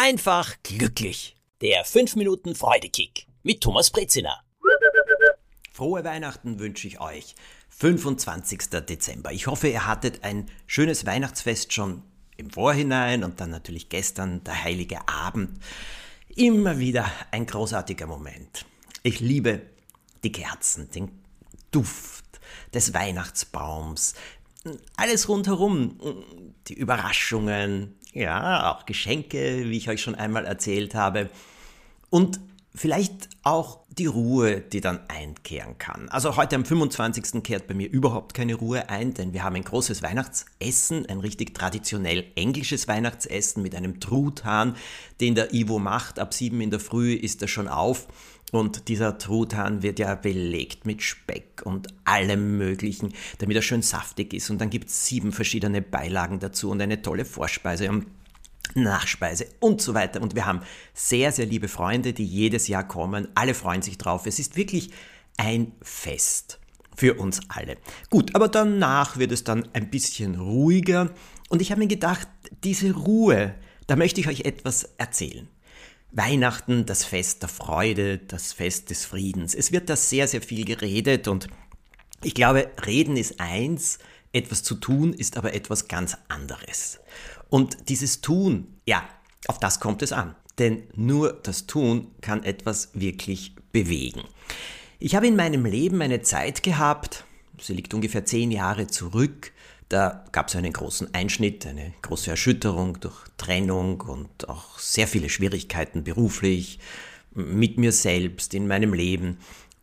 einfach glücklich. Der 5 Minuten Freudekick mit Thomas Brezina. Frohe Weihnachten wünsche ich euch. 25. Dezember. Ich hoffe, ihr hattet ein schönes Weihnachtsfest schon im Vorhinein und dann natürlich gestern der heilige Abend. Immer wieder ein großartiger Moment. Ich liebe die Kerzen, den Duft des Weihnachtsbaums, alles rundherum, die Überraschungen, ja, auch Geschenke, wie ich euch schon einmal erzählt habe. Und vielleicht auch die Ruhe, die dann einkehren kann. Also heute am 25. kehrt bei mir überhaupt keine Ruhe ein, denn wir haben ein großes Weihnachtsessen, ein richtig traditionell englisches Weihnachtsessen mit einem Truthahn, den der Ivo macht. Ab sieben in der Früh ist er schon auf und dieser Truthahn wird ja belegt mit Speck und allem Möglichen, damit er schön saftig ist. Und dann gibt es sieben verschiedene Beilagen dazu und eine tolle Vorspeise und Nachspeise und so weiter. Und wir haben sehr, sehr liebe Freunde, die jedes Jahr kommen. Alle freuen sich drauf. Es ist wirklich ein Fest für uns alle. Gut, aber danach wird es dann ein bisschen ruhiger. Und ich habe mir gedacht, diese Ruhe, da möchte ich euch etwas erzählen. Weihnachten, das Fest der Freude, das Fest des Friedens. Es wird da sehr, sehr viel geredet und ich glaube, reden ist eins, etwas zu tun ist aber etwas ganz anderes. Und dieses Tun, ja, auf das kommt es an. Denn nur das Tun kann etwas wirklich bewegen. Ich habe in meinem Leben eine Zeit gehabt, sie liegt ungefähr zehn Jahre zurück, da gab es einen großen Einschnitt, eine große Erschütterung durch Trennung und auch sehr viele Schwierigkeiten beruflich, mit mir selbst, in meinem Leben.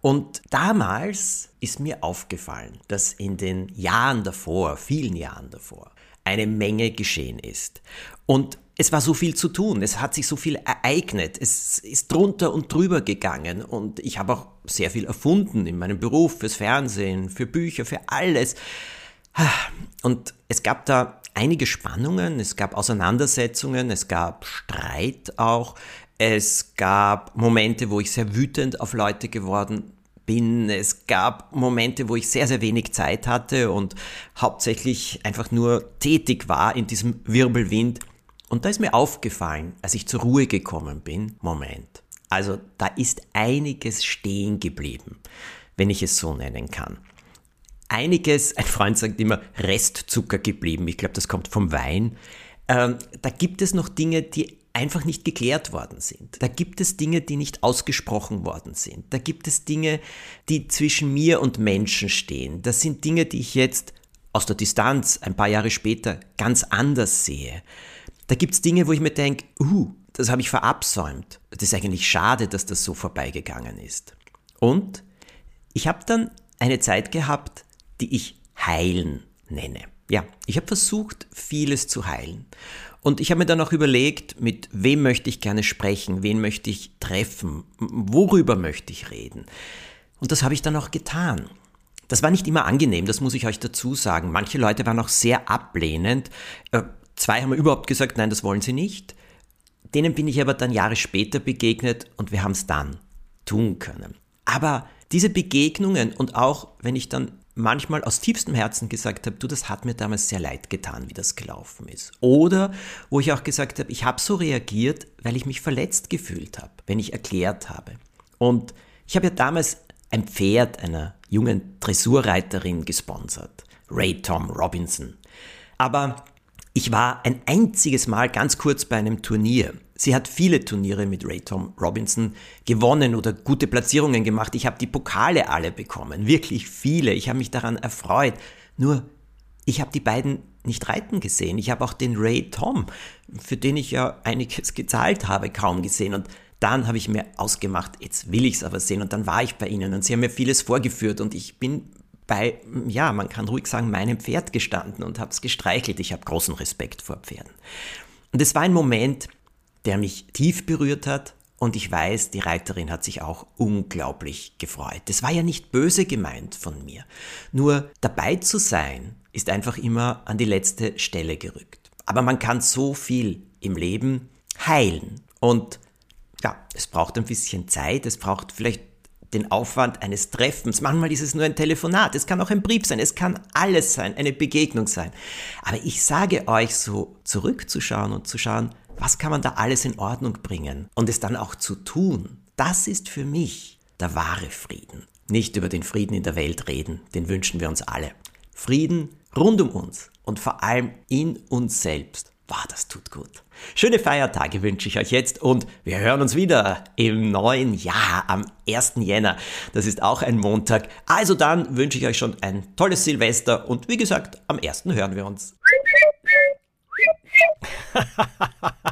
Und damals ist mir aufgefallen, dass in den Jahren davor, vielen Jahren davor, eine Menge geschehen ist. Und es war so viel zu tun, es hat sich so viel ereignet, es ist drunter und drüber gegangen. Und ich habe auch sehr viel erfunden in meinem Beruf, fürs Fernsehen, für Bücher, für alles. Und es gab da einige Spannungen, es gab Auseinandersetzungen, es gab Streit auch, es gab Momente, wo ich sehr wütend auf Leute geworden bin. Es gab Momente, wo ich sehr, sehr wenig Zeit hatte und hauptsächlich einfach nur tätig war in diesem Wirbelwind. Und da ist mir aufgefallen, als ich zur Ruhe gekommen bin, Moment. Also da ist einiges stehen geblieben, wenn ich es so nennen kann einiges, ein Freund sagt immer, Restzucker geblieben. Ich glaube, das kommt vom Wein. Ähm, da gibt es noch Dinge, die einfach nicht geklärt worden sind. Da gibt es Dinge, die nicht ausgesprochen worden sind. Da gibt es Dinge, die zwischen mir und Menschen stehen. Das sind Dinge, die ich jetzt aus der Distanz ein paar Jahre später ganz anders sehe. Da gibt es Dinge, wo ich mir denke, uh, das habe ich verabsäumt. Das ist eigentlich schade, dass das so vorbeigegangen ist. Und ich habe dann eine Zeit gehabt, die ich heilen nenne. Ja, ich habe versucht, vieles zu heilen. Und ich habe mir dann auch überlegt, mit wem möchte ich gerne sprechen, wen möchte ich treffen, worüber möchte ich reden. Und das habe ich dann auch getan. Das war nicht immer angenehm, das muss ich euch dazu sagen. Manche Leute waren auch sehr ablehnend. Äh, zwei haben überhaupt gesagt, nein, das wollen sie nicht. Denen bin ich aber dann Jahre später begegnet und wir haben es dann tun können. Aber diese Begegnungen und auch wenn ich dann manchmal aus tiefstem Herzen gesagt habe, du, das hat mir damals sehr leid getan, wie das gelaufen ist. Oder wo ich auch gesagt habe, ich habe so reagiert, weil ich mich verletzt gefühlt habe, wenn ich erklärt habe. Und ich habe ja damals ein Pferd einer jungen Dressurreiterin gesponsert, Ray Tom Robinson. Aber ich war ein einziges Mal ganz kurz bei einem Turnier Sie hat viele Turniere mit Ray Tom Robinson gewonnen oder gute Platzierungen gemacht. Ich habe die Pokale alle bekommen, wirklich viele. Ich habe mich daran erfreut. Nur, ich habe die beiden nicht reiten gesehen. Ich habe auch den Ray Tom, für den ich ja einiges gezahlt habe, kaum gesehen. Und dann habe ich mir ausgemacht, jetzt will ich es aber sehen. Und dann war ich bei ihnen und sie haben mir vieles vorgeführt und ich bin bei, ja, man kann ruhig sagen, meinem Pferd gestanden und habe es gestreichelt. Ich habe großen Respekt vor Pferden. Und es war ein Moment, der mich tief berührt hat und ich weiß, die Reiterin hat sich auch unglaublich gefreut. Das war ja nicht böse gemeint von mir. Nur dabei zu sein, ist einfach immer an die letzte Stelle gerückt. Aber man kann so viel im Leben heilen. Und ja, es braucht ein bisschen Zeit, es braucht vielleicht den Aufwand eines Treffens. Manchmal ist es nur ein Telefonat, es kann auch ein Brief sein, es kann alles sein, eine Begegnung sein. Aber ich sage euch so zurückzuschauen und zu schauen, Was kann man da alles in Ordnung bringen? Und es dann auch zu tun, das ist für mich der wahre Frieden. Nicht über den Frieden in der Welt reden, den wünschen wir uns alle. Frieden rund um uns und vor allem in uns selbst. Wow, das tut gut. Schöne Feiertage wünsche ich euch jetzt und wir hören uns wieder im neuen Jahr am 1. Jänner. Das ist auch ein Montag. Also dann wünsche ich euch schon ein tolles Silvester und wie gesagt, am 1. hören wir uns.